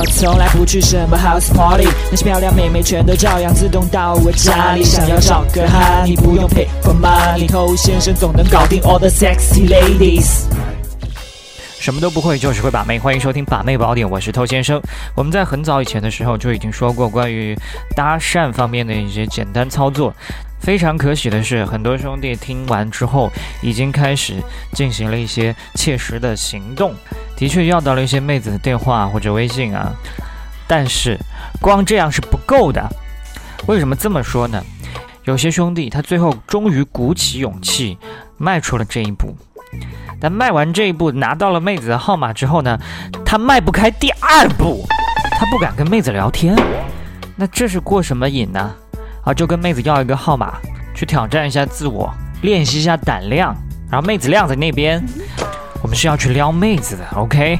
我从来不去什么 house party，那些漂亮妹妹全都照样自动到我家里。想要找个哈，你不用 pay for money，偷先生总能搞定 all the sexy ladies。什么都不会，就是会把妹。欢迎收听《把妹宝典》，我是偷先生。我们在很早以前的时候就已经说过关于搭讪方面的一些简单操作。非常可喜的是，很多兄弟听完之后已经开始进行了一些切实的行动，的确要到了一些妹子的电话或者微信啊。但是光这样是不够的。为什么这么说呢？有些兄弟他最后终于鼓起勇气迈出了这一步。但迈完这一步，拿到了妹子的号码之后呢，他迈不开第二步，他不敢跟妹子聊天。那这是过什么瘾呢？啊，就跟妹子要一个号码，去挑战一下自我，练习一下胆量。然后妹子晾在那边，我们是要去撩妹子的，OK？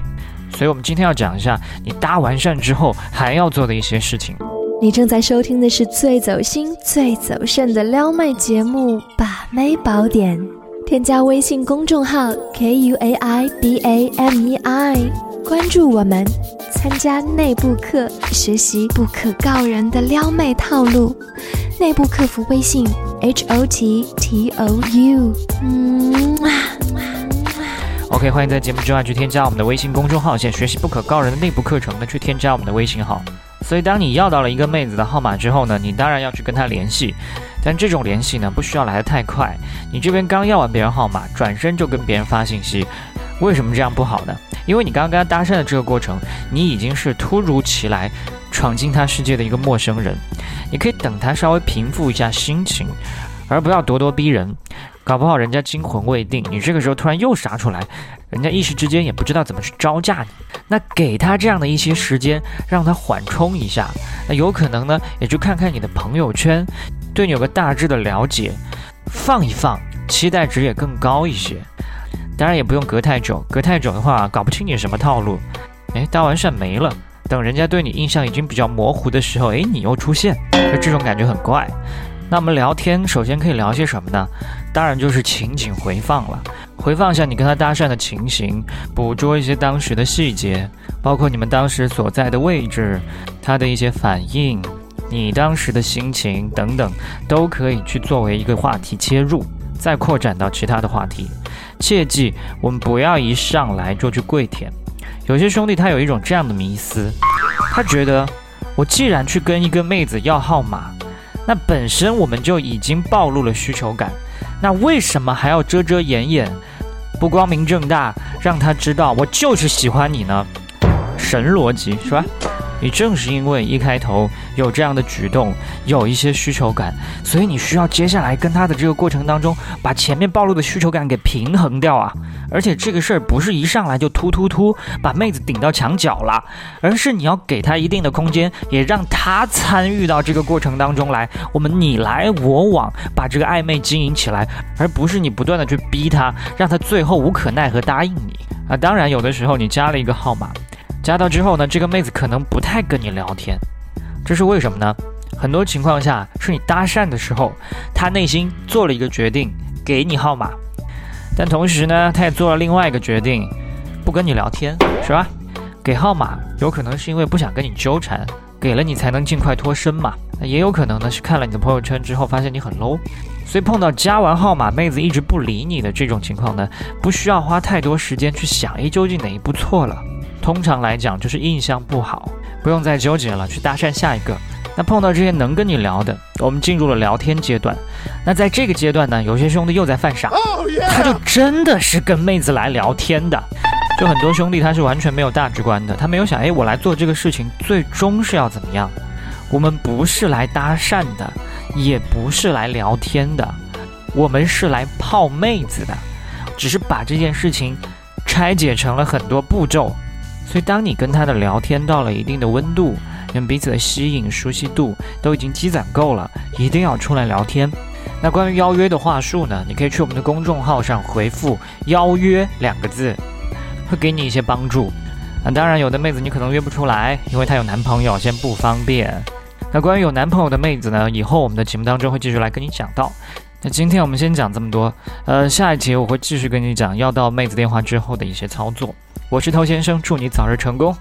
所以我们今天要讲一下你搭完讪之后还要做的一些事情。你正在收听的是最走心、最走肾的撩妹节目《把妹宝典》。添加微信公众号 k u a i b a m e i，关注我们，参加内部课，学习不可告人的撩妹套路。内部客服微信 h o t t o u。嗯，OK，欢迎在节目之外去添加我们的微信公众号，想学习不可告人的内部课程呢，去添加我们的微信号。所以，当你要到了一个妹子的号码之后呢，你当然要去跟她联系。但这种联系呢，不需要来得太快。你这边刚要完别人号码，转身就跟别人发信息，为什么这样不好呢？因为你刚刚跟她搭讪的这个过程，你已经是突如其来闯进她世界的一个陌生人。你可以等她稍微平复一下心情，而不要咄咄逼人。搞不好人家惊魂未定，你这个时候突然又杀出来，人家一时之间也不知道怎么去招架你。那给他这样的一些时间，让他缓冲一下。那有可能呢，也就看看你的朋友圈。对你有个大致的了解，放一放，期待值也更高一些。当然也不用隔太久，隔太久的话，搞不清你什么套路。哎，搭完讪没了，等人家对你印象已经比较模糊的时候，哎，你又出现，这种感觉很怪。那我们聊天首先可以聊些什么呢？当然就是情景回放了，回放一下你跟他搭讪的情形，捕捉一些当时的细节，包括你们当时所在的位置，他的一些反应。你当时的心情等等，都可以去作为一个话题切入，再扩展到其他的话题。切记，我们不要一上来就去跪舔。有些兄弟他有一种这样的迷思，他觉得我既然去跟一个妹子要号码，那本身我们就已经暴露了需求感，那为什么还要遮遮掩掩，不光明正大让他知道我就是喜欢你呢？神逻辑是吧？你正是因为一开头有这样的举动，有一些需求感，所以你需要接下来跟他的这个过程当中，把前面暴露的需求感给平衡掉啊！而且这个事儿不是一上来就突突突把妹子顶到墙角了，而是你要给她一定的空间，也让她参与到这个过程当中来。我们你来我往，把这个暧昧经营起来，而不是你不断的去逼她，让她最后无可奈何答应你啊！当然，有的时候你加了一个号码。加到之后呢，这个妹子可能不太跟你聊天，这是为什么呢？很多情况下是你搭讪的时候，她内心做了一个决定，给你号码，但同时呢，他也做了另外一个决定，不跟你聊天，是吧？给号码有可能是因为不想跟你纠缠，给了你才能尽快脱身嘛。那也有可能呢是看了你的朋友圈之后发现你很 low，所以碰到加完号码妹子一直不理你的这种情况呢，不需要花太多时间去想，哎，究竟哪一步错了？通常来讲就是印象不好，不用再纠结了，去搭讪下一个。那碰到这些能跟你聊的，我们进入了聊天阶段。那在这个阶段呢，有些兄弟又在犯傻，他就真的是跟妹子来聊天的。就很多兄弟他是完全没有大局观的，他没有想，哎，我来做这个事情最终是要怎么样？我们不是来搭讪的，也不是来聊天的，我们是来泡妹子的，只是把这件事情拆解成了很多步骤。所以，当你跟他的聊天到了一定的温度，你们彼此的吸引、熟悉度都已经积攒够了，一定要出来聊天。那关于邀约的话术呢？你可以去我们的公众号上回复“邀约”两个字，会给你一些帮助。那当然，有的妹子你可能约不出来，因为她有男朋友，先不方便。那关于有男朋友的妹子呢？以后我们的节目当中会继续来跟你讲到。那今天我们先讲这么多，呃，下一节我会继续跟你讲要到妹子电话之后的一些操作。我是头先生，祝你早日成功。